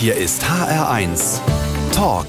Hier ist HR1 Talk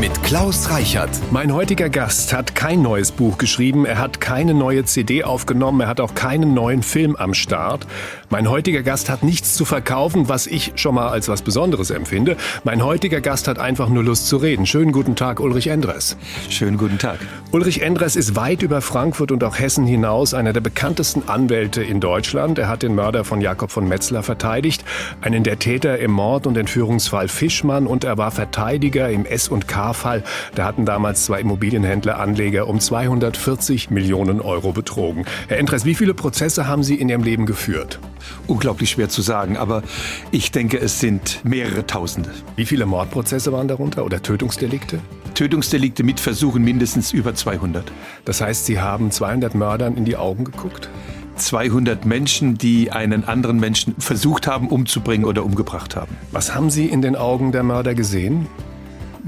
mit Klaus Reichert. Mein heutiger Gast hat kein neues Buch geschrieben, er hat keine neue CD aufgenommen, er hat auch keinen neuen Film am Start. Mein heutiger Gast hat nichts zu verkaufen, was ich schon mal als was Besonderes empfinde. Mein heutiger Gast hat einfach nur Lust zu reden. Schönen guten Tag, Ulrich Endres. Schönen guten Tag. Ulrich Endres ist weit über Frankfurt und auch Hessen hinaus einer der bekanntesten Anwälte in Deutschland. Er hat den Mörder von Jakob von Metzler verteidigt, einen der Täter im Mord- und Entführungsfall Fischmann und er war Verteidiger im S- Star-Fall. Da hatten damals zwei Immobilienhändler Anleger um 240 Millionen Euro betrogen. Herr Entres, wie viele Prozesse haben Sie in Ihrem Leben geführt? Unglaublich schwer zu sagen, aber ich denke, es sind mehrere Tausende. Wie viele Mordprozesse waren darunter oder Tötungsdelikte? Tötungsdelikte mit Versuchen mindestens über 200. Das heißt, Sie haben 200 Mördern in die Augen geguckt? 200 Menschen, die einen anderen Menschen versucht haben umzubringen oder umgebracht haben. Was haben Sie in den Augen der Mörder gesehen?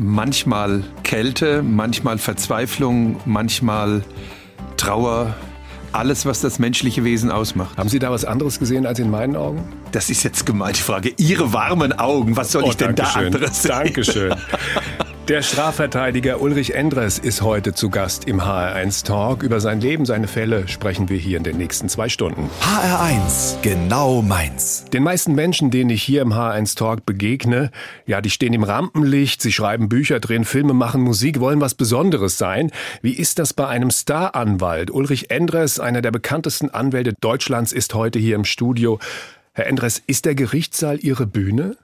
Manchmal Kälte, manchmal Verzweiflung, manchmal Trauer, alles, was das menschliche Wesen ausmacht. Haben Sie da was anderes gesehen als in meinen Augen? Das ist jetzt gemeint, die Frage. Ihre warmen Augen, was soll oh, ich denn da anderes sehen? Dankeschön. Der Strafverteidiger Ulrich Endres ist heute zu Gast im HR1 Talk. Über sein Leben, seine Fälle sprechen wir hier in den nächsten zwei Stunden. HR1, genau meins. Den meisten Menschen, denen ich hier im HR1 Talk begegne, ja, die stehen im Rampenlicht, sie schreiben Bücher, drehen Filme, machen Musik, wollen was Besonderes sein. Wie ist das bei einem Staranwalt? Ulrich Endres, einer der bekanntesten Anwälte Deutschlands, ist heute hier im Studio. Herr Endres, ist der Gerichtssaal Ihre Bühne?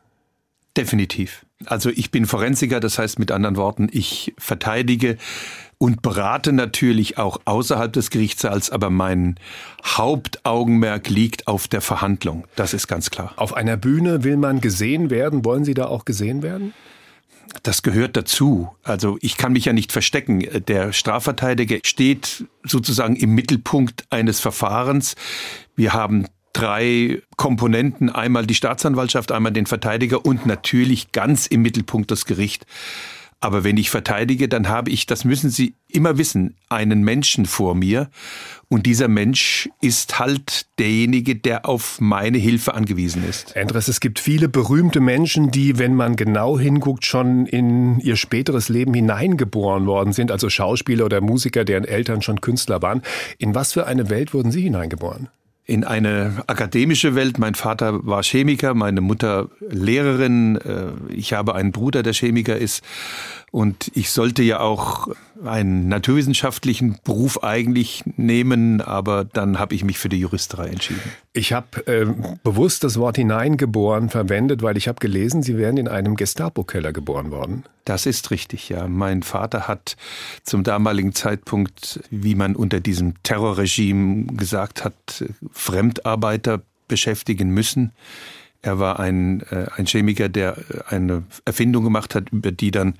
Definitiv. Also ich bin Forensiker, das heißt mit anderen Worten, ich verteidige und berate natürlich auch außerhalb des Gerichtssaals, aber mein Hauptaugenmerk liegt auf der Verhandlung. Das ist ganz klar. Auf einer Bühne will man gesehen werden. Wollen Sie da auch gesehen werden? Das gehört dazu. Also ich kann mich ja nicht verstecken. Der Strafverteidiger steht sozusagen im Mittelpunkt eines Verfahrens. Wir haben drei Komponenten, einmal die Staatsanwaltschaft, einmal den Verteidiger und natürlich ganz im Mittelpunkt das Gericht. Aber wenn ich verteidige, dann habe ich, das müssen Sie immer wissen, einen Menschen vor mir. Und dieser Mensch ist halt derjenige, der auf meine Hilfe angewiesen ist. Andres, es gibt viele berühmte Menschen, die, wenn man genau hinguckt, schon in ihr späteres Leben hineingeboren worden sind. Also Schauspieler oder Musiker, deren Eltern schon Künstler waren. In was für eine Welt wurden Sie hineingeboren? In eine akademische Welt. Mein Vater war Chemiker, meine Mutter Lehrerin. Äh, ich habe einen Bruder, der Chemiker ist. Und ich sollte ja auch einen naturwissenschaftlichen Beruf eigentlich nehmen, aber dann habe ich mich für die Juristerei entschieden. Ich habe äh, bewusst das Wort hineingeboren verwendet, weil ich habe gelesen, Sie wären in einem Gestapo-Keller geboren worden. Das ist richtig, ja. Mein Vater hat zum damaligen Zeitpunkt, wie man unter diesem Terrorregime gesagt hat, Fremdarbeiter beschäftigen müssen. Er war ein, äh, ein Chemiker, der äh, eine Erfindung gemacht hat, über die dann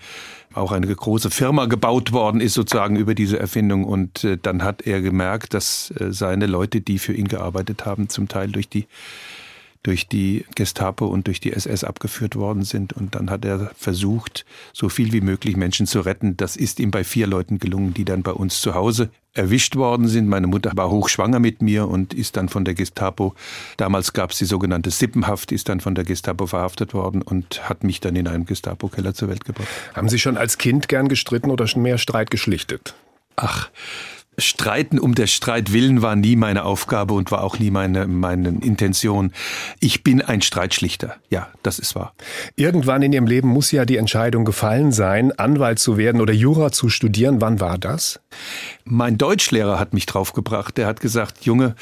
auch eine große Firma gebaut worden ist, sozusagen über diese Erfindung. Und äh, dann hat er gemerkt, dass seine Leute, die für ihn gearbeitet haben, zum Teil durch die durch die Gestapo und durch die SS abgeführt worden sind. Und dann hat er versucht, so viel wie möglich Menschen zu retten. Das ist ihm bei vier Leuten gelungen, die dann bei uns zu Hause erwischt worden sind. Meine Mutter war hochschwanger mit mir und ist dann von der Gestapo, damals gab es die sogenannte Sippenhaft, ist dann von der Gestapo verhaftet worden und hat mich dann in einem Gestapo-Keller zur Welt gebracht. Haben Sie schon als Kind gern gestritten oder schon mehr Streit geschlichtet? Ach, Streiten um der Streit willen war nie meine Aufgabe und war auch nie meine, meine Intention. Ich bin ein Streitschlichter. Ja, das ist wahr. Irgendwann in Ihrem Leben muss ja die Entscheidung gefallen sein, Anwalt zu werden oder Jura zu studieren. Wann war das? Mein Deutschlehrer hat mich draufgebracht. Der hat gesagt, Junge,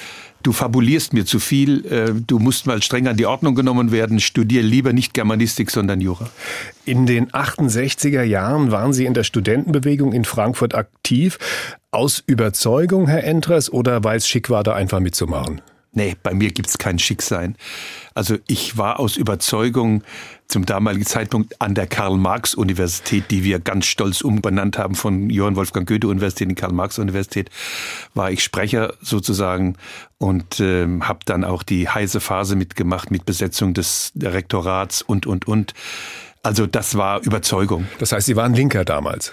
du fabulierst mir zu viel, äh, du musst mal streng an die Ordnung genommen werden, studier lieber nicht Germanistik, sondern Jura. In den 68er Jahren waren Sie in der Studentenbewegung in Frankfurt aktiv. Aus Überzeugung, Herr Entres, oder weil es schick war, da einfach mitzumachen? Nee, bei mir gibt's kein Schicksein. Also ich war aus Überzeugung zum damaligen Zeitpunkt an der Karl-Marx-Universität, die wir ganz stolz umbenannt haben von Johann Wolfgang Goethe-Universität in Karl-Marx-Universität, war ich Sprecher sozusagen und äh, habe dann auch die heiße Phase mitgemacht mit Besetzung des Rektorats und, und, und. Also das war Überzeugung. Das heißt, Sie waren Linker damals.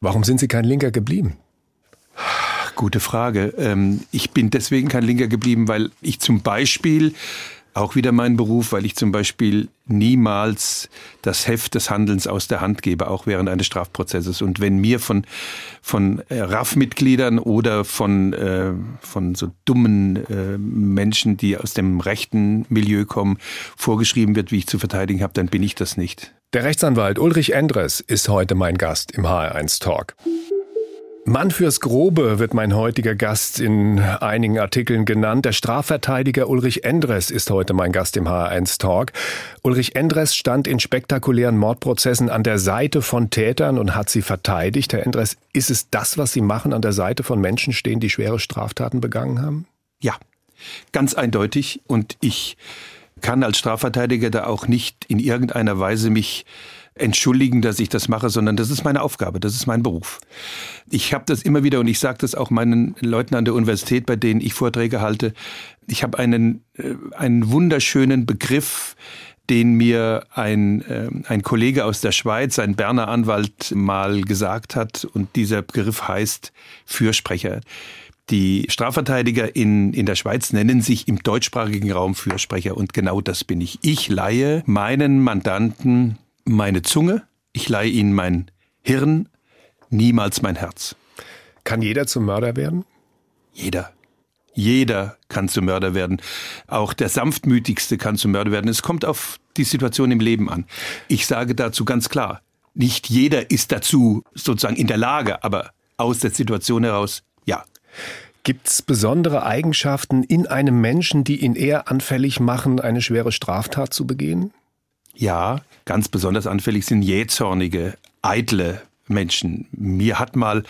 Warum sind Sie kein Linker geblieben? Gute Frage. Ähm, ich bin deswegen kein Linker geblieben, weil ich zum Beispiel auch wieder mein Beruf, weil ich zum Beispiel niemals das Heft des Handelns aus der Hand gebe, auch während eines Strafprozesses. Und wenn mir von, von äh, RAF-Mitgliedern oder von, äh, von so dummen äh, Menschen, die aus dem rechten Milieu kommen, vorgeschrieben wird, wie ich zu verteidigen habe, dann bin ich das nicht. Der Rechtsanwalt Ulrich Endres ist heute mein Gast im HR1 Talk. Mann fürs Grobe wird mein heutiger Gast in einigen Artikeln genannt. Der Strafverteidiger Ulrich Endres ist heute mein Gast im HR1 Talk. Ulrich Endres stand in spektakulären Mordprozessen an der Seite von Tätern und hat sie verteidigt. Herr Endres, ist es das, was Sie machen, an der Seite von Menschen stehen, die schwere Straftaten begangen haben? Ja, ganz eindeutig. Und ich kann als Strafverteidiger da auch nicht in irgendeiner Weise mich entschuldigen, dass ich das mache, sondern das ist meine Aufgabe, das ist mein Beruf. Ich habe das immer wieder und ich sage das auch meinen Leuten an der Universität, bei denen ich Vorträge halte. Ich habe einen, äh, einen wunderschönen Begriff, den mir ein, äh, ein Kollege aus der Schweiz, ein Berner Anwalt, mal gesagt hat. Und dieser Begriff heißt Fürsprecher. Die Strafverteidiger in, in der Schweiz nennen sich im deutschsprachigen Raum Fürsprecher und genau das bin ich. Ich leihe meinen Mandanten meine Zunge, ich leihe ihnen mein Hirn, niemals mein Herz. Kann jeder zum Mörder werden? Jeder. Jeder kann zum Mörder werden. Auch der sanftmütigste kann zum Mörder werden. Es kommt auf die Situation im Leben an. Ich sage dazu ganz klar, nicht jeder ist dazu sozusagen in der Lage, aber aus der Situation heraus, ja. Gibt es besondere Eigenschaften in einem Menschen, die ihn eher anfällig machen, eine schwere Straftat zu begehen? Ja, ganz besonders anfällig sind jähzornige, eitle Menschen. Mir hat mal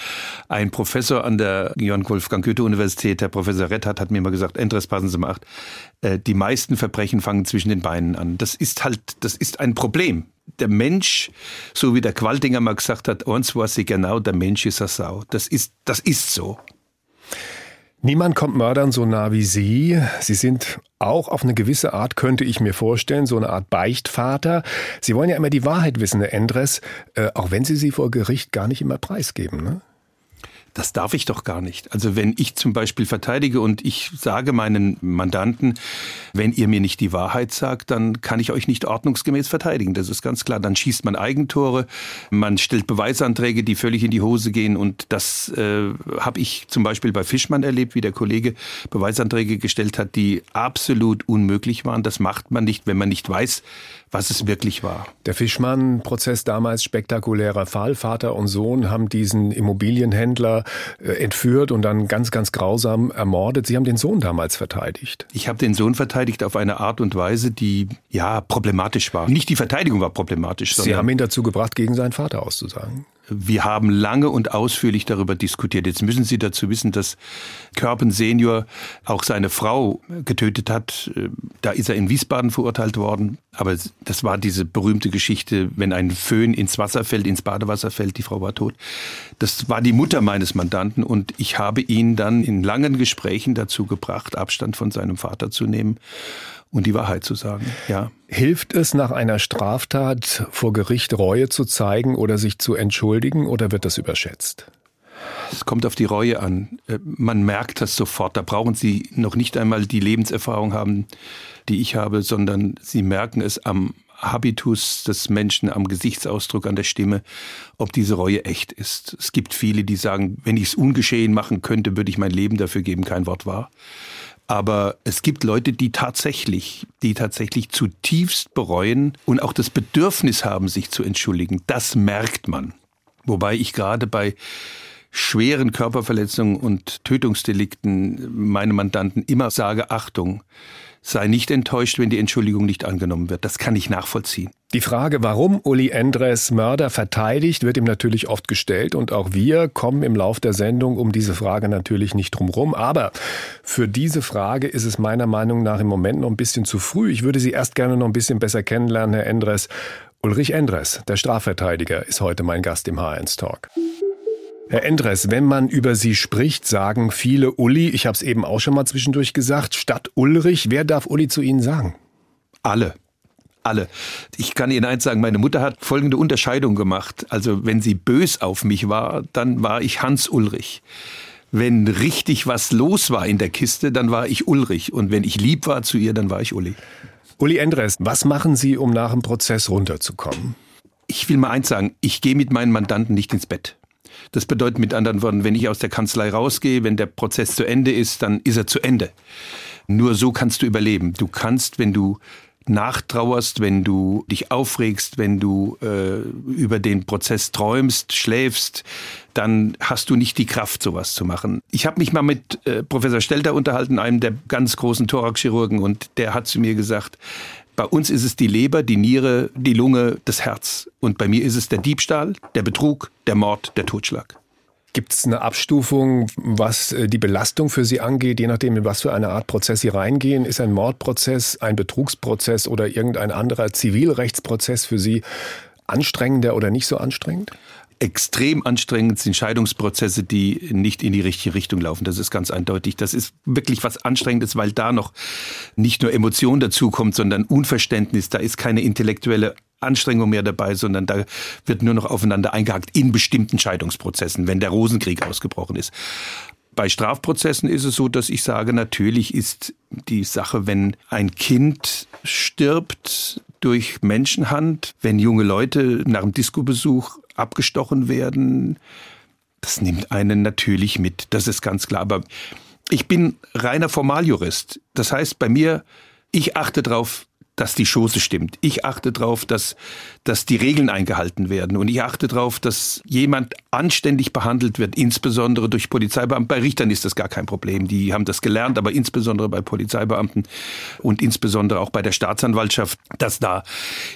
ein Professor an der Johann Wolfgang Goethe Universität, der Professor Rettert, hat mir mal gesagt, Endres, passen Sie mal acht, äh, die meisten Verbrechen fangen zwischen den Beinen an. Das ist halt, das ist ein Problem. Der Mensch, so wie der Qualdinger mal gesagt hat, uns weiß ich genau, der Mensch ist eine Sau. Das ist, das ist so. Niemand kommt Mördern so nah wie Sie. Sie sind auch auf eine gewisse Art, könnte ich mir vorstellen, so eine Art Beichtvater. Sie wollen ja immer die Wahrheit wissen, Herr Endres, äh, auch wenn Sie sie vor Gericht gar nicht immer preisgeben. Ne? Das darf ich doch gar nicht. Also wenn ich zum Beispiel verteidige und ich sage meinen Mandanten, wenn ihr mir nicht die Wahrheit sagt, dann kann ich euch nicht ordnungsgemäß verteidigen. Das ist ganz klar. Dann schießt man Eigentore, man stellt Beweisanträge, die völlig in die Hose gehen. Und das äh, habe ich zum Beispiel bei Fischmann erlebt, wie der Kollege Beweisanträge gestellt hat, die absolut unmöglich waren. Das macht man nicht, wenn man nicht weiß, was es wirklich war. Der Fischmann-Prozess damals spektakulärer Fall. Vater und Sohn haben diesen Immobilienhändler äh, entführt und dann ganz, ganz grausam ermordet. Sie haben den Sohn damals verteidigt. Ich habe den Sohn verteidigt auf eine Art und Weise, die ja problematisch war. Nicht die Verteidigung war problematisch. Sie haben ihn dazu gebracht, gegen seinen Vater auszusagen. Wir haben lange und ausführlich darüber diskutiert. Jetzt müssen Sie dazu wissen, dass Körpen Senior auch seine Frau getötet hat. Da ist er in Wiesbaden verurteilt worden. Aber das war diese berühmte Geschichte, wenn ein Föhn ins Wasser fällt, ins Badewasser fällt, die Frau war tot. Das war die Mutter meines Mandanten und ich habe ihn dann in langen Gesprächen dazu gebracht, Abstand von seinem Vater zu nehmen und die Wahrheit zu sagen. Ja. Hilft es nach einer Straftat vor Gericht Reue zu zeigen oder sich zu entschuldigen oder wird das überschätzt? Es kommt auf die Reue an. Äh, man merkt das sofort. Da brauchen Sie noch nicht einmal die Lebenserfahrung haben, die ich habe, sondern Sie merken es am Habitus des Menschen, am Gesichtsausdruck, an der Stimme, ob diese Reue echt ist. Es gibt viele, die sagen, wenn ich es ungeschehen machen könnte, würde ich mein Leben dafür geben, kein Wort wahr. Aber es gibt Leute, die tatsächlich, die tatsächlich zutiefst bereuen und auch das Bedürfnis haben, sich zu entschuldigen. Das merkt man. Wobei ich gerade bei schweren Körperverletzungen und Tötungsdelikten meine Mandanten immer sage, Achtung, sei nicht enttäuscht, wenn die Entschuldigung nicht angenommen wird. Das kann ich nachvollziehen. Die Frage, warum Uli Endres Mörder verteidigt, wird ihm natürlich oft gestellt und auch wir kommen im Lauf der Sendung um diese Frage natürlich nicht drumherum. Aber für diese Frage ist es meiner Meinung nach im Moment noch ein bisschen zu früh. Ich würde Sie erst gerne noch ein bisschen besser kennenlernen, Herr Endres. Ulrich Endres, der Strafverteidiger, ist heute mein Gast im H1 Talk. Herr Endres, wenn man über Sie spricht, sagen viele Uli, ich habe es eben auch schon mal zwischendurch gesagt, statt Ulrich, wer darf Uli zu Ihnen sagen? Alle. Alle. Ich kann Ihnen eins sagen, meine Mutter hat folgende Unterscheidung gemacht. Also wenn sie bös auf mich war, dann war ich Hans Ulrich. Wenn richtig was los war in der Kiste, dann war ich Ulrich. Und wenn ich lieb war zu ihr, dann war ich Uli. Uli Endres, was machen Sie, um nach dem Prozess runterzukommen? Ich will mal eins sagen, ich gehe mit meinen Mandanten nicht ins Bett. Das bedeutet mit anderen Worten, wenn ich aus der Kanzlei rausgehe, wenn der Prozess zu Ende ist, dann ist er zu Ende. Nur so kannst du überleben. Du kannst, wenn du nachtrauerst, wenn du dich aufregst, wenn du äh, über den Prozess träumst, schläfst, dann hast du nicht die Kraft, sowas zu machen. Ich habe mich mal mit äh, Professor Stelter unterhalten, einem der ganz großen Thoraxchirurgen, und der hat zu mir gesagt, bei uns ist es die Leber, die Niere, die Lunge, das Herz. Und bei mir ist es der Diebstahl, der Betrug, der Mord, der Totschlag. Gibt es eine Abstufung, was äh, die Belastung für Sie angeht, je nachdem, in was für eine Art Prozess Sie reingehen? Ist ein Mordprozess, ein Betrugsprozess oder irgendein anderer Zivilrechtsprozess für Sie anstrengender oder nicht so anstrengend? Extrem anstrengend sind Scheidungsprozesse, die nicht in die richtige Richtung laufen. Das ist ganz eindeutig. Das ist wirklich was Anstrengendes, weil da noch nicht nur Emotion dazukommt, sondern Unverständnis. Da ist keine intellektuelle Anstrengung mehr dabei, sondern da wird nur noch aufeinander eingehakt in bestimmten Scheidungsprozessen, wenn der Rosenkrieg ausgebrochen ist. Bei Strafprozessen ist es so, dass ich sage, natürlich ist die Sache, wenn ein Kind stirbt durch Menschenhand, wenn junge Leute nach dem Discobesuch abgestochen werden, das nimmt einen natürlich mit. Das ist ganz klar. Aber ich bin reiner Formaljurist. Das heißt, bei mir, ich achte darauf, dass die Schoße stimmt. Ich achte darauf, dass, dass die Regeln eingehalten werden. Und ich achte darauf, dass jemand anständig behandelt wird, insbesondere durch Polizeibeamten. Bei Richtern ist das gar kein Problem. Die haben das gelernt, aber insbesondere bei Polizeibeamten und insbesondere auch bei der Staatsanwaltschaft, dass da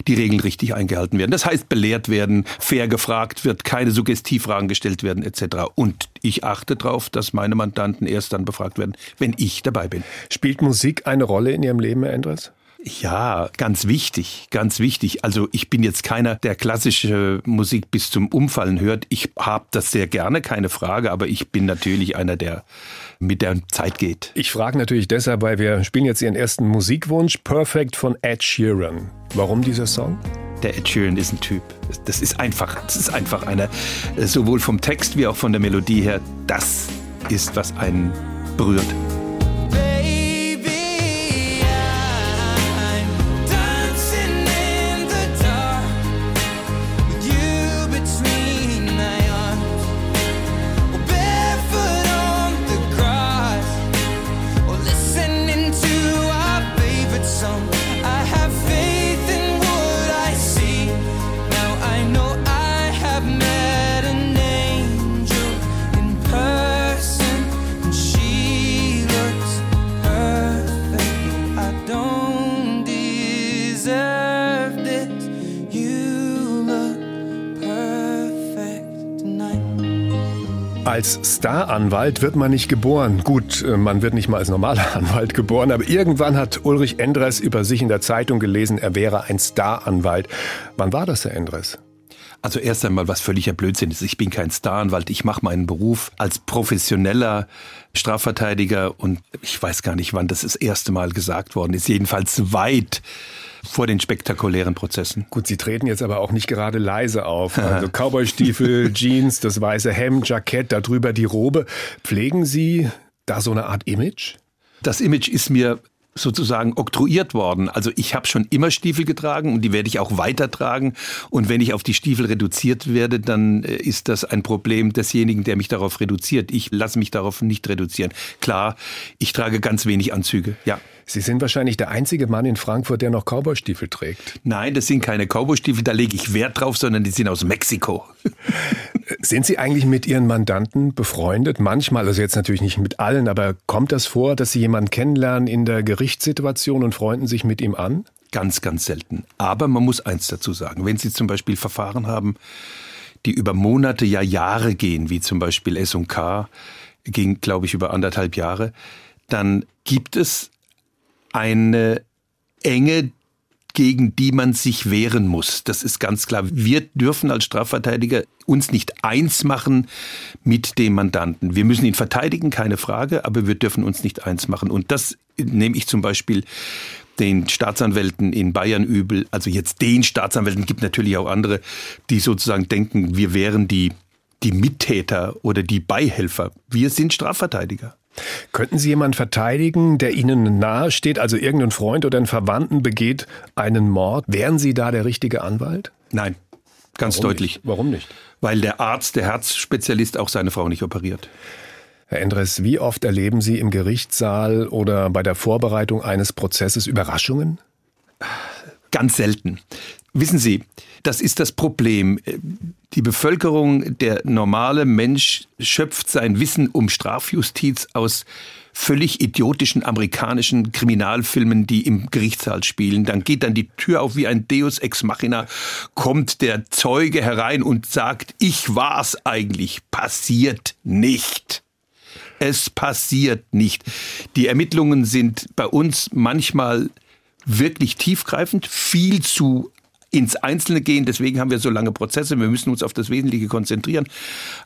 die Regeln richtig eingehalten werden. Das heißt, belehrt werden, fair gefragt wird, keine Suggestivfragen gestellt werden, etc. Und ich achte darauf, dass meine Mandanten erst dann befragt werden, wenn ich dabei bin. Spielt Musik eine Rolle in Ihrem Leben, Herr Endres? Ja, ganz wichtig, ganz wichtig. Also ich bin jetzt keiner, der klassische Musik bis zum Umfallen hört. Ich habe das sehr gerne, keine Frage, aber ich bin natürlich einer, der mit der Zeit geht. Ich frage natürlich deshalb, weil wir spielen jetzt Ihren ersten Musikwunsch, Perfect von Ed Sheeran. Warum dieser Song? Der Ed Sheeran ist ein Typ. Das ist einfach, das ist einfach einer, sowohl vom Text wie auch von der Melodie her, das ist, was einen berührt. Als Staranwalt wird man nicht geboren. Gut, äh, man wird nicht mal als normaler Anwalt geboren, aber irgendwann hat Ulrich Endres über sich in der Zeitung gelesen, er wäre ein Staranwalt. Wann war das, Herr Endres? Also erst einmal, was völliger Blödsinn ist. Ich bin kein Staranwalt. Ich mache meinen Beruf als professioneller Strafverteidiger und ich weiß gar nicht, wann das das erste Mal gesagt worden ist. Jedenfalls weit vor den spektakulären Prozessen. Gut, Sie treten jetzt aber auch nicht gerade leise auf. Also Cowboystiefel, Jeans, das weiße Hemd, Jackett, darüber die Robe. Pflegen Sie da so eine Art Image? Das Image ist mir sozusagen oktroyiert worden. Also ich habe schon immer Stiefel getragen und die werde ich auch weiter tragen. Und wenn ich auf die Stiefel reduziert werde, dann äh, ist das ein Problem desjenigen, der mich darauf reduziert. Ich lasse mich darauf nicht reduzieren. Klar, ich trage ganz wenig Anzüge, ja. Sie sind wahrscheinlich der einzige Mann in Frankfurt, der noch Cowboystiefel trägt. Nein, das sind keine Cowboystiefel, da lege ich Wert drauf, sondern die sind aus Mexiko. Sind Sie eigentlich mit Ihren Mandanten befreundet? Manchmal, also jetzt natürlich nicht mit allen, aber kommt das vor, dass Sie jemanden kennenlernen in der Gerichtssituation und freunden sich mit ihm an? Ganz, ganz selten. Aber man muss eins dazu sagen. Wenn Sie zum Beispiel Verfahren haben, die über Monate, ja Jahre gehen, wie zum Beispiel S&K, ging, glaube ich, über anderthalb Jahre, dann gibt es eine Enge, gegen die man sich wehren muss. Das ist ganz klar. Wir dürfen als Strafverteidiger uns nicht eins machen mit dem Mandanten. Wir müssen ihn verteidigen, keine Frage, aber wir dürfen uns nicht eins machen. Und das nehme ich zum Beispiel den Staatsanwälten in Bayern übel. Also jetzt den Staatsanwälten gibt natürlich auch andere, die sozusagen denken, wir wären die die Mittäter oder die Beihelfer. Wir sind Strafverteidiger. Könnten Sie jemanden verteidigen, der Ihnen nahe steht, also irgendein Freund oder ein Verwandten begeht einen Mord? Wären Sie da der richtige Anwalt? Nein, ganz Warum deutlich. Nicht? Warum nicht? Weil der Arzt, der Herzspezialist auch seine Frau nicht operiert. Herr Endres, wie oft erleben Sie im Gerichtssaal oder bei der Vorbereitung eines Prozesses Überraschungen? Ganz selten. Wissen Sie, das ist das Problem. Die Bevölkerung, der normale Mensch schöpft sein Wissen um Strafjustiz aus völlig idiotischen amerikanischen Kriminalfilmen, die im Gerichtssaal spielen. Dann geht dann die Tür auf wie ein Deus ex machina, kommt der Zeuge herein und sagt, ich war's eigentlich. Passiert nicht. Es passiert nicht. Die Ermittlungen sind bei uns manchmal wirklich tiefgreifend, viel zu ins Einzelne gehen. Deswegen haben wir so lange Prozesse. Wir müssen uns auf das Wesentliche konzentrieren.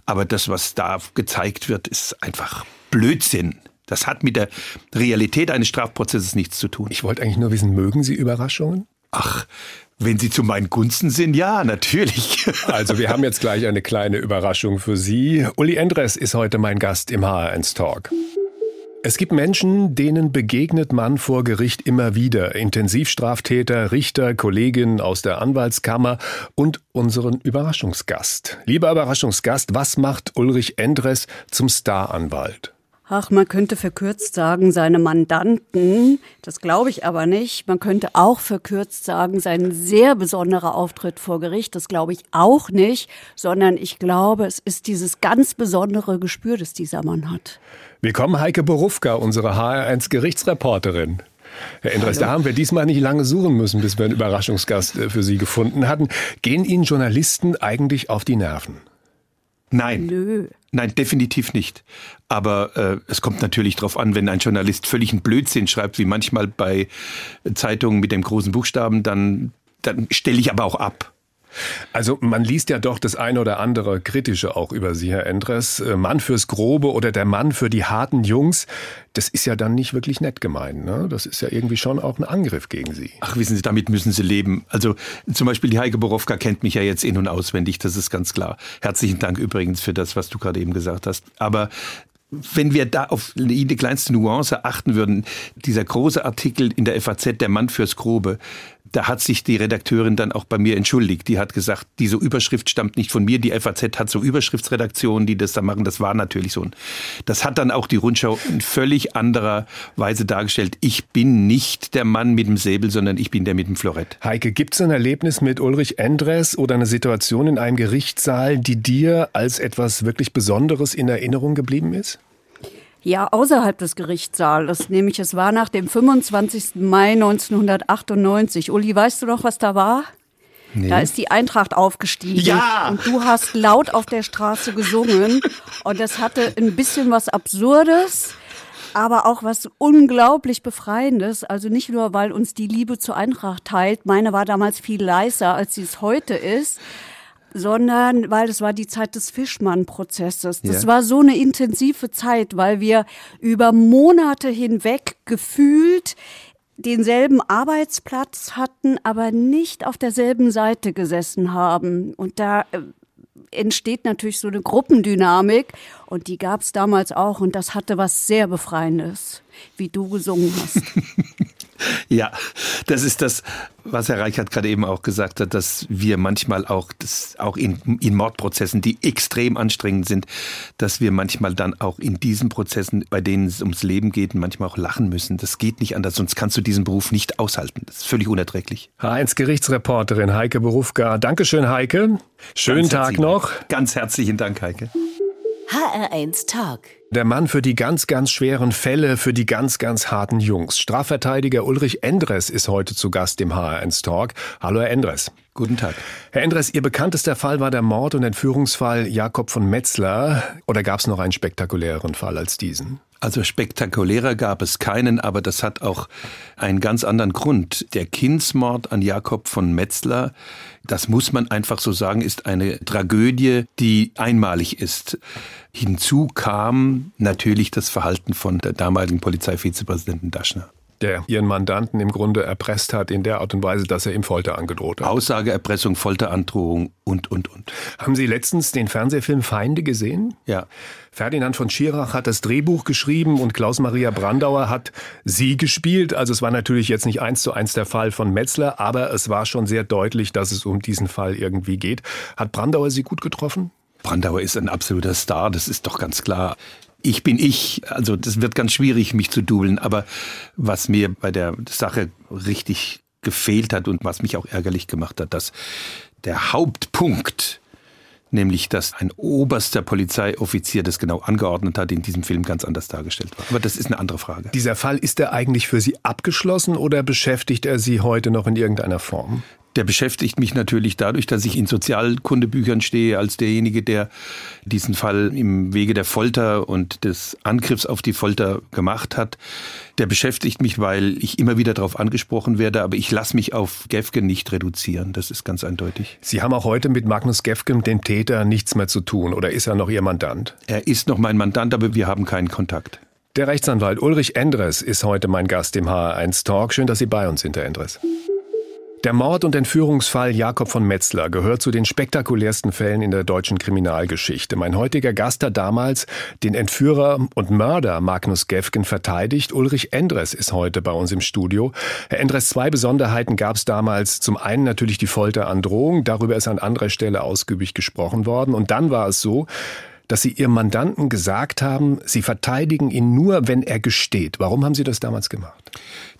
Aber das, was da gezeigt wird, ist einfach Blödsinn. Das hat mit der Realität eines Strafprozesses nichts zu tun. Ich wollte eigentlich nur wissen, mögen Sie Überraschungen? Ach, wenn Sie zu meinen Gunsten sind, ja, natürlich. Also wir haben jetzt gleich eine kleine Überraschung für Sie. Uli Endres ist heute mein Gast im HR1 Talk. Es gibt Menschen, denen begegnet man vor Gericht immer wieder. Intensivstraftäter, Richter, Kolleginnen aus der Anwaltskammer und unseren Überraschungsgast. Lieber Überraschungsgast, was macht Ulrich Endres zum Staranwalt? Ach, man könnte verkürzt sagen, seine Mandanten. Das glaube ich aber nicht. Man könnte auch verkürzt sagen, sein sehr besonderer Auftritt vor Gericht. Das glaube ich auch nicht, sondern ich glaube, es ist dieses ganz besondere Gespür, das dieser Mann hat. Willkommen, Heike Borufka, unsere HR1 Gerichtsreporterin. Herr Endres, da haben wir diesmal nicht lange suchen müssen, bis wir einen Überraschungsgast äh, für Sie gefunden hatten. Gehen Ihnen Journalisten eigentlich auf die Nerven? Nein. Nö. Nein, definitiv nicht. Aber äh, es kommt natürlich darauf an, wenn ein Journalist völlig einen Blödsinn schreibt, wie manchmal bei Zeitungen mit dem großen Buchstaben, dann, dann stelle ich aber auch ab. Also man liest ja doch das eine oder andere Kritische auch über Sie, Herr Endres. Äh, Mann fürs Grobe oder der Mann für die harten Jungs, das ist ja dann nicht wirklich nett gemeint. Ne? Das ist ja irgendwie schon auch ein Angriff gegen Sie. Ach, wissen Sie, damit müssen Sie leben. Also zum Beispiel die Heike Borowka kennt mich ja jetzt in- und auswendig, das ist ganz klar. Herzlichen Dank übrigens für das, was du gerade eben gesagt hast. Aber wenn wir da auf die kleinste Nuance achten würden, dieser große Artikel in der FAZ, der Mann fürs Grobe, da hat sich die Redakteurin dann auch bei mir entschuldigt. Die hat gesagt, diese Überschrift stammt nicht von mir. Die FAZ hat so Überschriftsredaktionen, die das da machen. Das war natürlich so. Das hat dann auch die Rundschau in völlig anderer Weise dargestellt. Ich bin nicht der Mann mit dem Säbel, sondern ich bin der mit dem Florett. Heike, gibt es ein Erlebnis mit Ulrich Endres oder eine Situation in einem Gerichtssaal, die dir als etwas wirklich Besonderes in Erinnerung geblieben ist? Ja, außerhalb des Gerichtssaales, nämlich es war nach dem 25. Mai 1998. Uli, weißt du noch, was da war? Nee. Da ist die Eintracht aufgestiegen. Ja! Und du hast laut auf der Straße gesungen. Und das hatte ein bisschen was Absurdes, aber auch was unglaublich Befreiendes. Also nicht nur, weil uns die Liebe zur Eintracht teilt. Meine war damals viel leiser, als sie es heute ist sondern weil es war die Zeit des Fischmann-Prozesses. Das ja. war so eine intensive Zeit, weil wir über Monate hinweg gefühlt denselben Arbeitsplatz hatten, aber nicht auf derselben Seite gesessen haben. Und da äh, entsteht natürlich so eine Gruppendynamik und die gab es damals auch und das hatte was sehr Befreiendes, wie du gesungen hast. Ja, das ist das, was Herr Reichert gerade eben auch gesagt hat, dass wir manchmal auch, das, auch in, in Mordprozessen, die extrem anstrengend sind, dass wir manchmal dann auch in diesen Prozessen, bei denen es ums Leben geht, manchmal auch lachen müssen. Das geht nicht anders, sonst kannst du diesen Beruf nicht aushalten. Das ist völlig unerträglich. H1 Gerichtsreporterin Heike Berufka. Dankeschön, Heike. Schönen Tag noch. Ganz herzlichen Dank, Heike. HR1 Tag. Der Mann für die ganz, ganz schweren Fälle, für die ganz, ganz harten Jungs. Strafverteidiger Ulrich Endres ist heute zu Gast im HR1 Talk. Hallo, Herr Endres. Guten Tag. Herr Endres, Ihr bekanntester Fall war der Mord- und Entführungsfall Jakob von Metzler. Oder gab es noch einen spektakuläreren Fall als diesen? Also spektakulärer gab es keinen, aber das hat auch einen ganz anderen Grund. Der Kindsmord an Jakob von Metzler, das muss man einfach so sagen, ist eine Tragödie, die einmalig ist. Hinzu kam natürlich das Verhalten von der damaligen Polizeivizepräsidenten Daschner. Der ihren Mandanten im Grunde erpresst hat in der Art und Weise, dass er ihm Folter angedroht hat. Aussageerpressung, Folterandrohung und, und, und. Haben Sie letztens den Fernsehfilm Feinde gesehen? Ja. Ferdinand von Schirach hat das Drehbuch geschrieben und Klaus-Maria Brandauer hat sie gespielt. Also es war natürlich jetzt nicht eins zu eins der Fall von Metzler, aber es war schon sehr deutlich, dass es um diesen Fall irgendwie geht. Hat Brandauer Sie gut getroffen? Brandauer ist ein absoluter Star, das ist doch ganz klar ich bin ich. Also das wird ganz schwierig, mich zu dubeln. Aber was mir bei der Sache richtig gefehlt hat und was mich auch ärgerlich gemacht hat, dass der Hauptpunkt, nämlich dass ein oberster Polizeioffizier das genau angeordnet hat, in diesem Film ganz anders dargestellt war. Aber das ist eine andere Frage. Dieser Fall, ist er eigentlich für Sie abgeschlossen oder beschäftigt er Sie heute noch in irgendeiner Form? Der beschäftigt mich natürlich dadurch, dass ich in Sozialkundebüchern stehe als derjenige, der diesen Fall im Wege der Folter und des Angriffs auf die Folter gemacht hat. Der beschäftigt mich, weil ich immer wieder darauf angesprochen werde, aber ich lasse mich auf Gefgen nicht reduzieren. Das ist ganz eindeutig. Sie haben auch heute mit Magnus Gefgen, dem Täter, nichts mehr zu tun oder ist er noch Ihr Mandant? Er ist noch mein Mandant, aber wir haben keinen Kontakt. Der Rechtsanwalt Ulrich Endres ist heute mein Gast im HR1 Talk. Schön, dass Sie bei uns sind, Herr Endres. Der Mord- und Entführungsfall Jakob von Metzler gehört zu den spektakulärsten Fällen in der deutschen Kriminalgeschichte. Mein heutiger Gast hat damals den Entführer und Mörder Magnus Gefgen verteidigt. Ulrich Endres ist heute bei uns im Studio. Herr Endres, zwei Besonderheiten gab es damals. Zum einen natürlich die Folterandrohung. Darüber ist an anderer Stelle ausgiebig gesprochen worden. Und dann war es so, dass Sie Ihrem Mandanten gesagt haben, Sie verteidigen ihn nur, wenn er gesteht. Warum haben Sie das damals gemacht?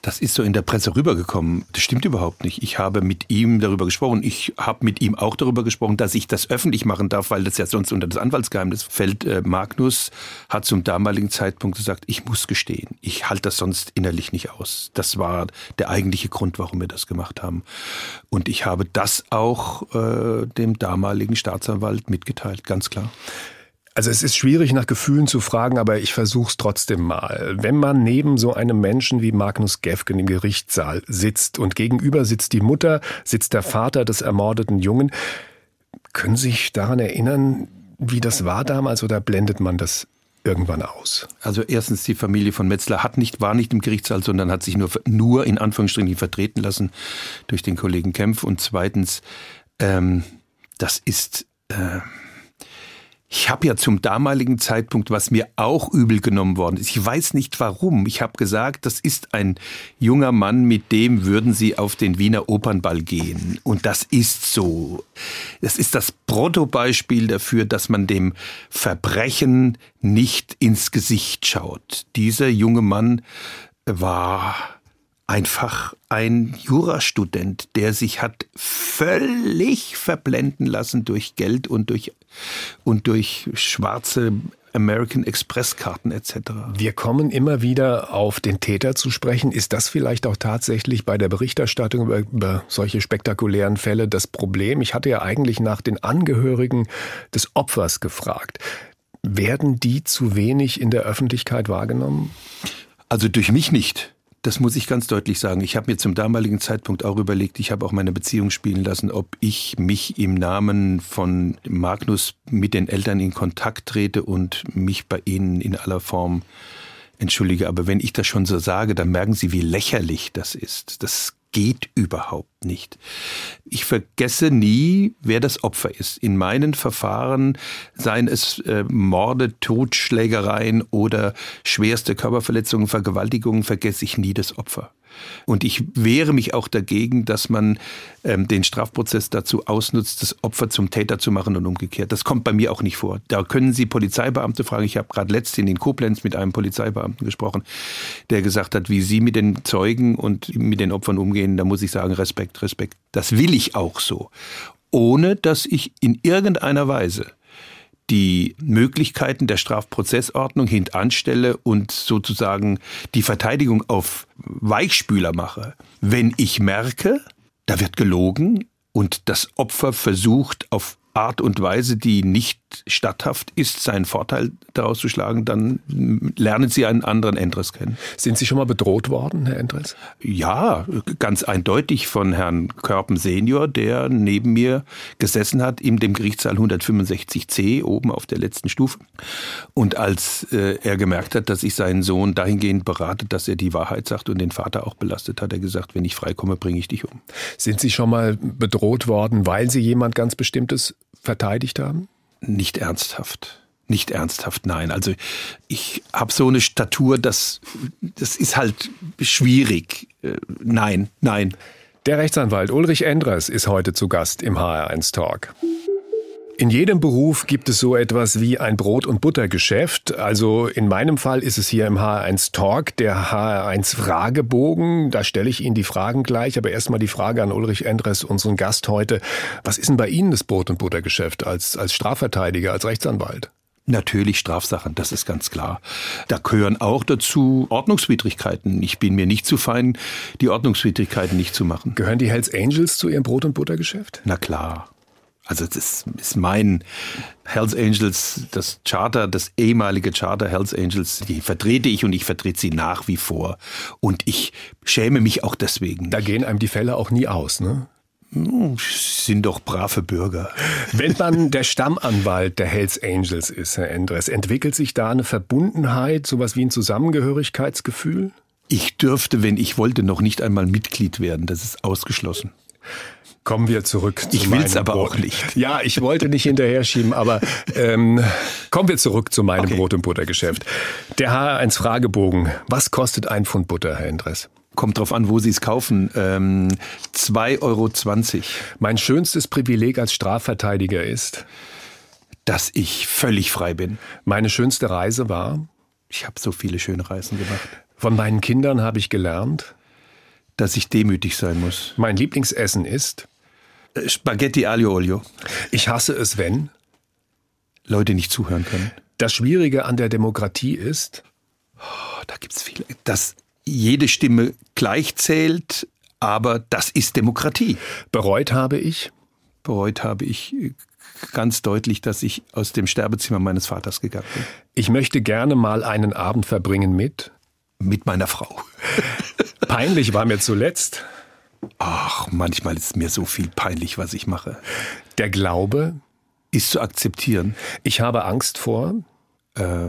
Das ist so in der Presse rübergekommen. Das stimmt überhaupt nicht. Ich habe mit ihm darüber gesprochen. Ich habe mit ihm auch darüber gesprochen, dass ich das öffentlich machen darf, weil das ja sonst unter das Anwaltsgeheimnis fällt. Äh, Magnus hat zum damaligen Zeitpunkt gesagt, ich muss gestehen. Ich halte das sonst innerlich nicht aus. Das war der eigentliche Grund, warum wir das gemacht haben. Und ich habe das auch äh, dem damaligen Staatsanwalt mitgeteilt, ganz klar. Also es ist schwierig nach Gefühlen zu fragen, aber ich versuche es trotzdem mal. Wenn man neben so einem Menschen wie Magnus Gefgen im Gerichtssaal sitzt und gegenüber sitzt die Mutter, sitzt der Vater des ermordeten Jungen, können Sie sich daran erinnern, wie das war damals oder blendet man das irgendwann aus? Also erstens, die Familie von Metzler hat nicht, war nicht im Gerichtssaal, sondern hat sich nur, nur in Anführungsstrichen vertreten lassen durch den Kollegen Kempf. Und zweitens, ähm, das ist... Äh, ich habe ja zum damaligen Zeitpunkt, was mir auch übel genommen worden ist, ich weiß nicht warum, ich habe gesagt, das ist ein junger Mann, mit dem würden Sie auf den Wiener Opernball gehen. Und das ist so. Das ist das Prottobeispiel dafür, dass man dem Verbrechen nicht ins Gesicht schaut. Dieser junge Mann war einfach ein Jurastudent, der sich hat völlig verblenden lassen durch Geld und durch, und durch schwarze American Express Karten etc. Wir kommen immer wieder auf den Täter zu sprechen. Ist das vielleicht auch tatsächlich bei der Berichterstattung über, über, solche spektakulären Fälle das Problem? Ich hatte ja eigentlich nach den Angehörigen des Opfers gefragt. Werden die zu wenig in der Öffentlichkeit wahrgenommen? Also durch mich nicht. Das muss ich ganz deutlich sagen. Ich habe mir zum damaligen Zeitpunkt auch überlegt, ich habe auch meine Beziehung spielen lassen, ob ich mich im Namen von Magnus mit den Eltern in Kontakt trete und mich bei ihnen in aller Form entschuldige. Aber wenn ich das schon so sage, dann merken Sie, wie lächerlich das ist. Das geht überhaupt nicht. Ich vergesse nie, wer das Opfer ist. In meinen Verfahren, seien es äh, Morde, Totschlägereien oder schwerste Körperverletzungen, Vergewaltigungen, vergesse ich nie das Opfer. Und ich wehre mich auch dagegen, dass man ähm, den Strafprozess dazu ausnutzt, das Opfer zum Täter zu machen und umgekehrt. Das kommt bei mir auch nicht vor. Da können Sie Polizeibeamte fragen. Ich habe gerade letztens in Koblenz mit einem Polizeibeamten gesprochen, der gesagt hat, wie Sie mit den Zeugen und mit den Opfern umgehen. Da muss ich sagen, Respekt, Respekt. Das will ich auch so. Ohne dass ich in irgendeiner Weise die Möglichkeiten der Strafprozessordnung hintanstelle und sozusagen die Verteidigung auf Weichspüler mache. Wenn ich merke, da wird gelogen und das Opfer versucht auf Art und Weise, die nicht statthaft ist, seinen Vorteil daraus zu schlagen, dann lernen Sie einen anderen Endres kennen. Sind Sie schon mal bedroht worden, Herr Endres? Ja, ganz eindeutig von Herrn Körpen Senior, der neben mir gesessen hat in dem Gerichtssaal 165c oben auf der letzten Stufe. Und als äh, er gemerkt hat, dass ich seinen Sohn dahingehend berate, dass er die Wahrheit sagt und den Vater auch belastet, hat er gesagt, wenn ich freikomme, bringe ich dich um. Sind Sie schon mal bedroht worden, weil Sie jemand ganz Bestimmtes verteidigt haben? Nicht ernsthaft. Nicht ernsthaft, nein. Also ich habe so eine Statur, das, das ist halt schwierig. Äh, nein, nein. Der Rechtsanwalt Ulrich Endres ist heute zu Gast im HR1 Talk. In jedem Beruf gibt es so etwas wie ein Brot- und Buttergeschäft. Also in meinem Fall ist es hier im HR1 Talk, der HR1 Fragebogen. Da stelle ich Ihnen die Fragen gleich. Aber erstmal die Frage an Ulrich Endres, unseren Gast heute. Was ist denn bei Ihnen das Brot- und Buttergeschäft als, als Strafverteidiger, als Rechtsanwalt? Natürlich Strafsachen, das ist ganz klar. Da gehören auch dazu Ordnungswidrigkeiten. Ich bin mir nicht zu fein, die Ordnungswidrigkeiten nicht zu machen. Gehören die Hells Angels zu Ihrem Brot- und Buttergeschäft? Na klar. Also das ist mein Hells Angels, das Charter, das ehemalige Charter Hells Angels, die vertrete ich und ich vertrete sie nach wie vor. Und ich schäme mich auch deswegen. Da gehen einem die Fälle auch nie aus, ne? Sind doch brave Bürger. Wenn man der Stammanwalt der Hells Angels ist, Herr Endres, entwickelt sich da eine Verbundenheit, sowas wie ein Zusammengehörigkeitsgefühl? Ich dürfte, wenn ich wollte, noch nicht einmal Mitglied werden. Das ist ausgeschlossen. Kommen wir zurück zu Ich will es aber Brot. auch nicht. Ja, ich wollte nicht hinterher schieben, aber ähm, kommen wir zurück zu meinem okay. Brot- und Buttergeschäft. Der HR1 Fragebogen. Was kostet ein Pfund Butter, Herr Endres? Kommt drauf an, wo Sie es kaufen. Ähm, 2,20 Euro. Mein schönstes Privileg als Strafverteidiger ist, dass ich völlig frei bin. Meine schönste Reise war? Ich habe so viele schöne Reisen gemacht. Von meinen Kindern habe ich gelernt, dass ich demütig sein muss. Mein Lieblingsessen ist? Spaghetti aglio olio. Ich hasse es, wenn Leute nicht zuhören können. Das Schwierige an der Demokratie ist, oh, da gibt's viele, dass jede Stimme gleich zählt, aber das ist Demokratie. Bereut habe ich? Bereut habe ich ganz deutlich, dass ich aus dem Sterbezimmer meines Vaters gegangen bin. Ich möchte gerne mal einen Abend verbringen mit? Mit meiner Frau. Peinlich war mir zuletzt. Ach, manchmal ist mir so viel peinlich, was ich mache. Der Glaube ist zu akzeptieren. Ich habe Angst vor. Äh,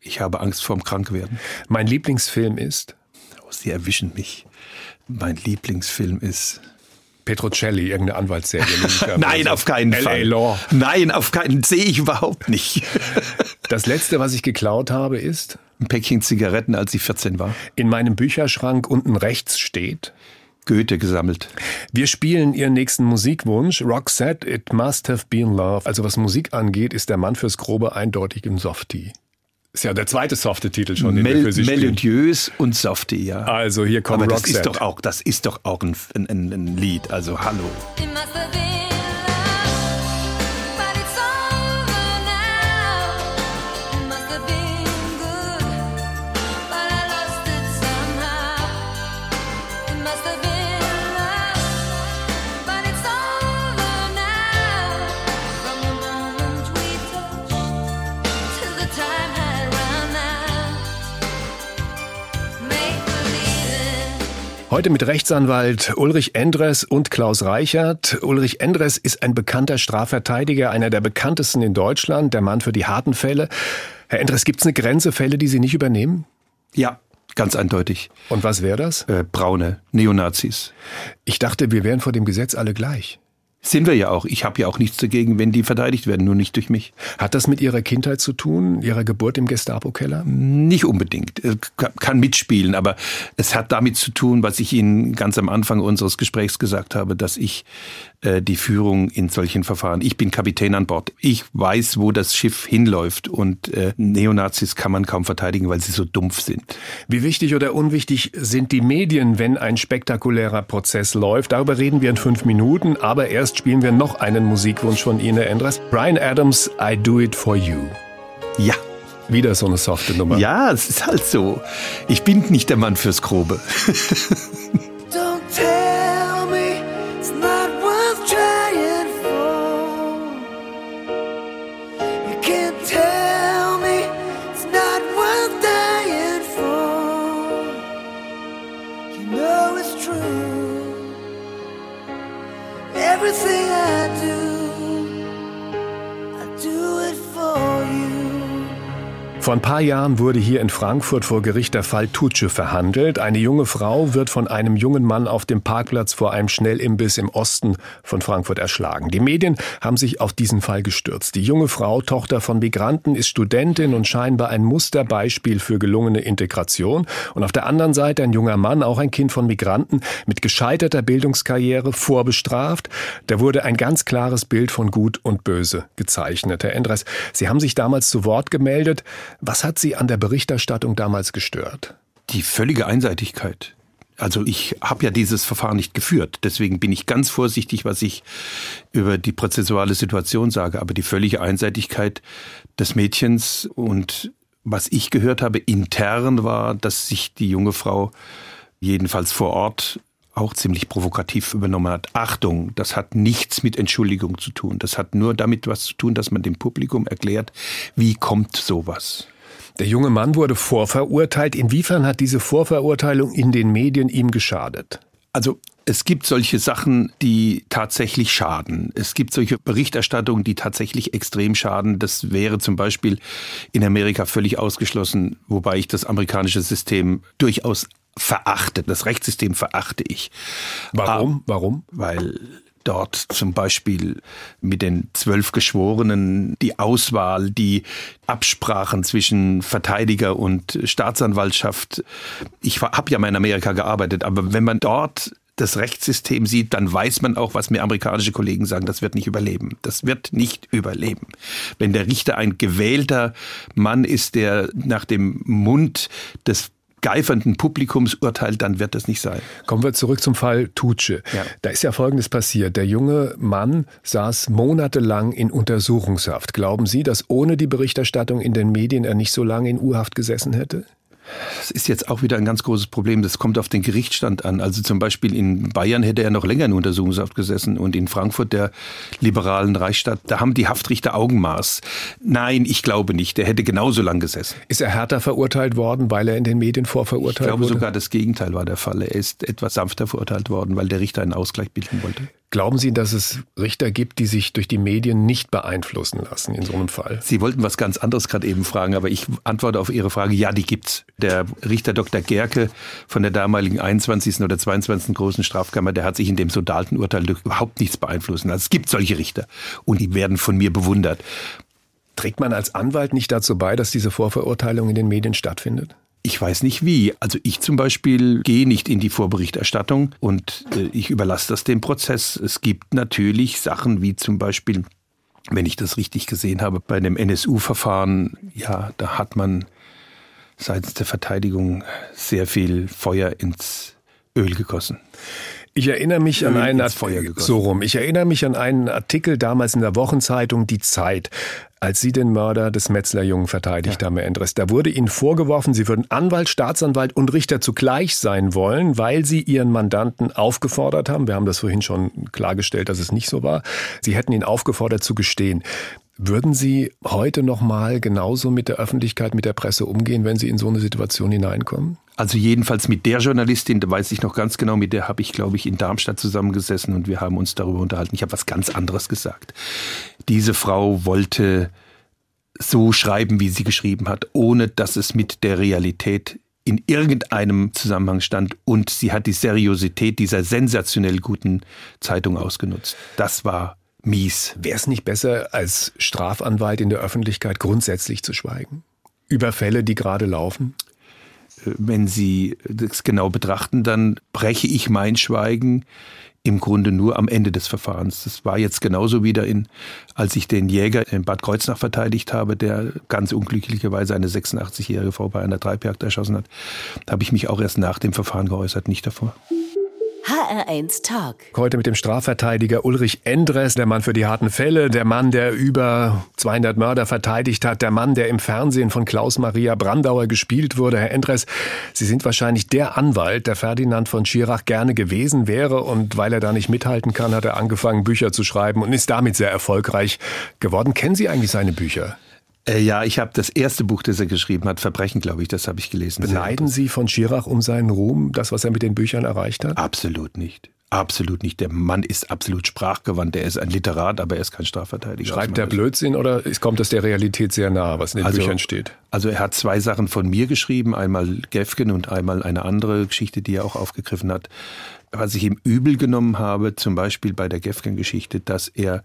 ich habe Angst vorm Krankwerden. Mein Lieblingsfilm ist. Oh, Sie erwischen mich. Mein Lieblingsfilm ist. Petrocelli, irgendeine Anwaltsserie. Nein, auf keinen Fall. Law. Nein, auf keinen sehe ich überhaupt nicht. das letzte, was ich geklaut habe, ist ein Päckchen Zigaretten, als ich 14 war. In meinem Bücherschrank unten rechts steht Goethe gesammelt. Wir spielen Ihren nächsten Musikwunsch. Roxette, It Must Have Been Love. Also was Musik angeht, ist der Mann fürs Grobe eindeutig im Softie. Ist ja der zweite softe Titel schon, den Mel wir für Sie Melodiös spielen. und softy, ja. Also hier kommt Aber Roxette. das ist doch auch, das ist doch auch ein, ein, ein Lied. Also hallo. It must have been Heute mit Rechtsanwalt Ulrich Endres und Klaus Reichert. Ulrich Endres ist ein bekannter Strafverteidiger, einer der bekanntesten in Deutschland, der Mann für die harten Fälle. Herr Endres, gibt es eine Grenze, Fälle, die Sie nicht übernehmen? Ja, ganz eindeutig. Und was wäre das? Äh, Braune, Neonazis. Ich dachte, wir wären vor dem Gesetz alle gleich. Sind wir ja auch. Ich habe ja auch nichts dagegen, wenn die verteidigt werden, nur nicht durch mich. Hat das mit Ihrer Kindheit zu tun, Ihrer Geburt im Gestapo-Keller? Nicht unbedingt. Es Kann mitspielen, aber es hat damit zu tun, was ich Ihnen ganz am Anfang unseres Gesprächs gesagt habe, dass ich äh, die Führung in solchen Verfahren, ich bin Kapitän an Bord. Ich weiß, wo das Schiff hinläuft und äh, Neonazis kann man kaum verteidigen, weil sie so dumpf sind. Wie wichtig oder unwichtig sind die Medien, wenn ein spektakulärer Prozess läuft? Darüber reden wir in fünf Minuten, aber erst spielen wir noch einen Musikwunsch von Ihnen, Herr Endres. Brian Adams, I Do It For You. Ja. Wieder so eine softe Nummer. Ja, es ist halt so. Ich bin nicht der Mann fürs Grobe. Don't tell Vor ein paar Jahren wurde hier in Frankfurt vor Gericht der Fall Tutsche verhandelt. Eine junge Frau wird von einem jungen Mann auf dem Parkplatz vor einem Schnellimbiss im Osten von Frankfurt erschlagen. Die Medien haben sich auf diesen Fall gestürzt. Die junge Frau, Tochter von Migranten, ist Studentin und scheinbar ein Musterbeispiel für gelungene Integration. Und auf der anderen Seite ein junger Mann, auch ein Kind von Migranten, mit gescheiterter Bildungskarriere, vorbestraft. Da wurde ein ganz klares Bild von Gut und Böse gezeichnet. Herr Endres, Sie haben sich damals zu Wort gemeldet. Was hat Sie an der Berichterstattung damals gestört? Die völlige Einseitigkeit. Also ich habe ja dieses Verfahren nicht geführt. Deswegen bin ich ganz vorsichtig, was ich über die prozessuale Situation sage. Aber die völlige Einseitigkeit des Mädchens und was ich gehört habe intern war, dass sich die junge Frau jedenfalls vor Ort auch ziemlich provokativ übernommen hat. Achtung, das hat nichts mit Entschuldigung zu tun. Das hat nur damit was zu tun, dass man dem Publikum erklärt, wie kommt sowas. Der junge Mann wurde vorverurteilt. Inwiefern hat diese Vorverurteilung in den Medien ihm geschadet? Also es gibt solche Sachen, die tatsächlich schaden. Es gibt solche Berichterstattungen, die tatsächlich extrem schaden. Das wäre zum Beispiel in Amerika völlig ausgeschlossen, wobei ich das amerikanische System durchaus verachte. Das Rechtssystem verachte ich. Warum? Warum? Weil dort zum Beispiel mit den zwölf Geschworenen die Auswahl, die Absprachen zwischen Verteidiger und Staatsanwaltschaft. Ich habe ja mal in Amerika gearbeitet, aber wenn man dort das Rechtssystem sieht, dann weiß man auch, was mir amerikanische Kollegen sagen, das wird nicht überleben. Das wird nicht überleben. Wenn der Richter ein gewählter Mann ist, der nach dem Mund des geifernden Publikums urteilt, dann wird das nicht sein. Kommen wir zurück zum Fall Tutsche. Ja. Da ist ja Folgendes passiert. Der junge Mann saß monatelang in Untersuchungshaft. Glauben Sie, dass ohne die Berichterstattung in den Medien er nicht so lange in U-Haft gesessen hätte? Das ist jetzt auch wieder ein ganz großes Problem. Das kommt auf den Gerichtsstand an. Also zum Beispiel in Bayern hätte er noch länger in Untersuchungshaft gesessen und in Frankfurt, der liberalen Reichsstadt, da haben die Haftrichter Augenmaß. Nein, ich glaube nicht. Der hätte genauso lang gesessen. Ist er härter verurteilt worden, weil er in den Medien Ich vorverurteilt glaube wurde? sogar das Gegenteil war der Fall. Er ist etwas sanfter verurteilt worden, weil der Richter einen Ausgleich bilden wollte. Glauben Sie, dass es Richter gibt, die sich durch die Medien nicht beeinflussen lassen in so einem Fall? Sie wollten was ganz anderes gerade eben fragen, aber ich antworte auf Ihre Frage. Ja, die gibt's. Der Richter Dr. Gerke von der damaligen 21. oder 22. großen Strafkammer, der hat sich in dem sodalten Urteil durch überhaupt nichts beeinflussen. lassen. Es gibt solche Richter und die werden von mir bewundert. Trägt man als Anwalt nicht dazu bei, dass diese Vorverurteilung in den Medien stattfindet? Ich weiß nicht wie. Also ich zum Beispiel gehe nicht in die Vorberichterstattung und äh, ich überlasse das dem Prozess. Es gibt natürlich Sachen wie zum Beispiel, wenn ich das richtig gesehen habe, bei dem NSU-Verfahren, ja, da hat man seitens der Verteidigung sehr viel Feuer ins Öl gegossen. Ich erinnere mich an einen gegossen. so rum. Ich erinnere mich an einen Artikel damals in der Wochenzeitung Die Zeit, als Sie den Mörder des Metzler-Jungen verteidigt haben, Herr Endres. Da wurde Ihnen vorgeworfen, Sie würden Anwalt, Staatsanwalt und Richter zugleich sein wollen, weil Sie Ihren Mandanten aufgefordert haben. Wir haben das vorhin schon klargestellt, dass es nicht so war. Sie hätten ihn aufgefordert zu gestehen. Würden Sie heute noch mal genauso mit der Öffentlichkeit, mit der Presse umgehen, wenn Sie in so eine Situation hineinkommen? Also jedenfalls mit der Journalistin, da weiß ich noch ganz genau, mit der habe ich, glaube ich, in Darmstadt zusammengesessen und wir haben uns darüber unterhalten. Ich habe was ganz anderes gesagt. Diese Frau wollte so schreiben, wie sie geschrieben hat, ohne dass es mit der Realität in irgendeinem Zusammenhang stand und sie hat die Seriosität dieser sensationell guten Zeitung ausgenutzt. Das war mies. Wäre es nicht besser, als Strafanwalt in der Öffentlichkeit grundsätzlich zu schweigen? Über Fälle, die gerade laufen? wenn Sie das genau betrachten, dann breche ich mein Schweigen im Grunde nur am Ende des Verfahrens. Das war jetzt genauso wieder in, als ich den Jäger in Bad Kreuznach verteidigt habe, der ganz unglücklicherweise eine 86-jährige Frau bei einer Treibjagd erschossen hat. Da habe ich mich auch erst nach dem Verfahren geäußert, nicht davor. HR1 Talk. Heute mit dem Strafverteidiger Ulrich Endres, der Mann für die harten Fälle, der Mann, der über 200 Mörder verteidigt hat, der Mann, der im Fernsehen von Klaus-Maria Brandauer gespielt wurde. Herr Endres, Sie sind wahrscheinlich der Anwalt, der Ferdinand von Schirach gerne gewesen wäre und weil er da nicht mithalten kann, hat er angefangen, Bücher zu schreiben und ist damit sehr erfolgreich geworden. Kennen Sie eigentlich seine Bücher? Äh, ja, ich habe das erste Buch, das er geschrieben hat, Verbrechen, glaube ich, das habe ich gelesen. Beneiden Sie von Schirach um seinen Ruhm, das, was er mit den Büchern erreicht hat? Absolut nicht. Absolut nicht. Der Mann ist absolut sprachgewandt. Er ist ein Literat, aber er ist kein Strafverteidiger. Schreibt der. Blödsinn oder kommt das der Realität sehr nahe, was in den Büchern steht? Also er hat zwei Sachen von mir geschrieben, einmal Gefgen und einmal eine andere Geschichte, die er auch aufgegriffen hat. Was ich ihm übel genommen habe, zum Beispiel bei der Gefgen-Geschichte, dass er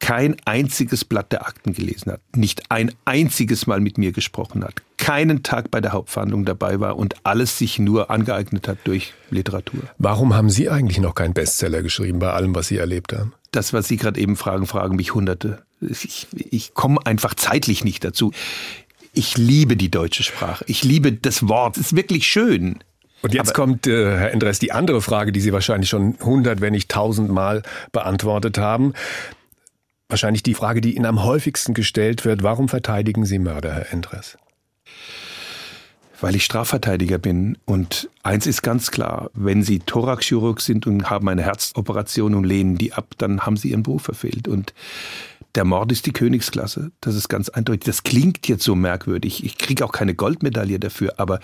kein einziges Blatt der Akten gelesen hat, nicht ein einziges Mal mit mir gesprochen hat, keinen Tag bei der Hauptverhandlung dabei war und alles sich nur angeeignet hat durch Literatur. Warum haben Sie eigentlich noch keinen Bestseller geschrieben bei allem, was Sie erlebt haben? Das, was Sie gerade eben fragen, fragen mich Hunderte. Ich, ich komme einfach zeitlich nicht dazu. Ich liebe die deutsche Sprache. Ich liebe das Wort. Es ist wirklich schön. Und jetzt Aber- kommt, äh, Herr Endres, die andere Frage, die Sie wahrscheinlich schon hundert, wenn nicht tausendmal beantwortet haben. Wahrscheinlich die Frage, die Ihnen am häufigsten gestellt wird. Warum verteidigen Sie Mörder, Herr Endres? Weil ich Strafverteidiger bin. Und eins ist ganz klar, wenn Sie Thoraxchirurg sind und haben eine Herzoperation und lehnen die ab, dann haben Sie Ihren Beruf verfehlt. Und der Mord ist die Königsklasse. Das ist ganz eindeutig. Das klingt jetzt so merkwürdig. Ich kriege auch keine Goldmedaille dafür. Aber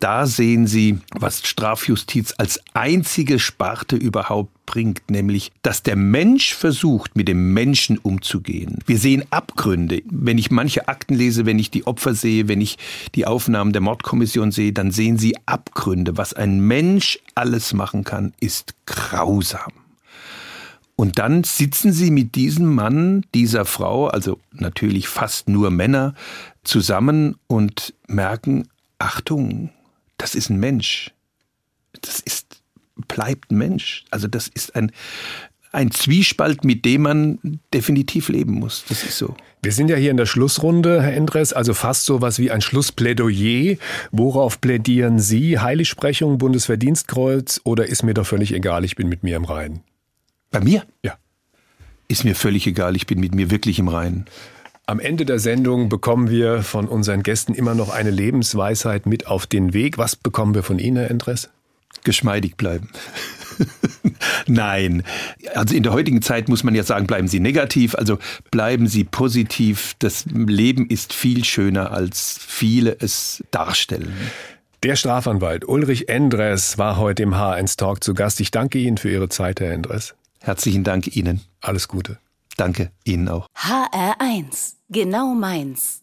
da sehen Sie, was Strafjustiz als einzige Sparte überhaupt bringt, nämlich, dass der Mensch versucht, mit dem Menschen umzugehen. Wir sehen Abgründe. Wenn ich manche Akten lese, wenn ich die Opfer sehe, wenn ich die Aufnahmen der Mordkommission sehe, dann sehen Sie Abgründe. Was ein Mensch alles machen kann, ist grausam. Und dann sitzen sie mit diesem Mann, dieser Frau, also natürlich fast nur Männer, zusammen und merken, Achtung, das ist ein Mensch. Das ist, bleibt ein Mensch. Also das ist ein, ein Zwiespalt, mit dem man definitiv leben muss. Das ist so. Wir sind ja hier in der Schlussrunde, Herr Endres, also fast so was wie ein Schlussplädoyer. Worauf plädieren Sie? Heiligsprechung, Bundesverdienstkreuz oder ist mir doch völlig egal, ich bin mit mir im Reinen? Bei mir Ja. ist mir völlig egal, ich bin mit mir wirklich im Reinen. Am Ende der Sendung bekommen wir von unseren Gästen immer noch eine Lebensweisheit mit auf den Weg. Was bekommen wir von Ihnen, Herr Endres? geschmeidig bleiben. Nein, also in der heutigen Zeit muss man ja sagen, bleiben Sie negativ, also bleiben Sie positiv. Das Leben ist viel schöner, als viele es darstellen. Der Strafanwalt Ulrich Endres war heute im H1 Talk zu Gast. Ich danke Ihnen für Ihre Zeit, Herr Endres. Herzlichen Dank Ihnen. Alles Gute. Danke Ihnen auch. HR1. Genau meins.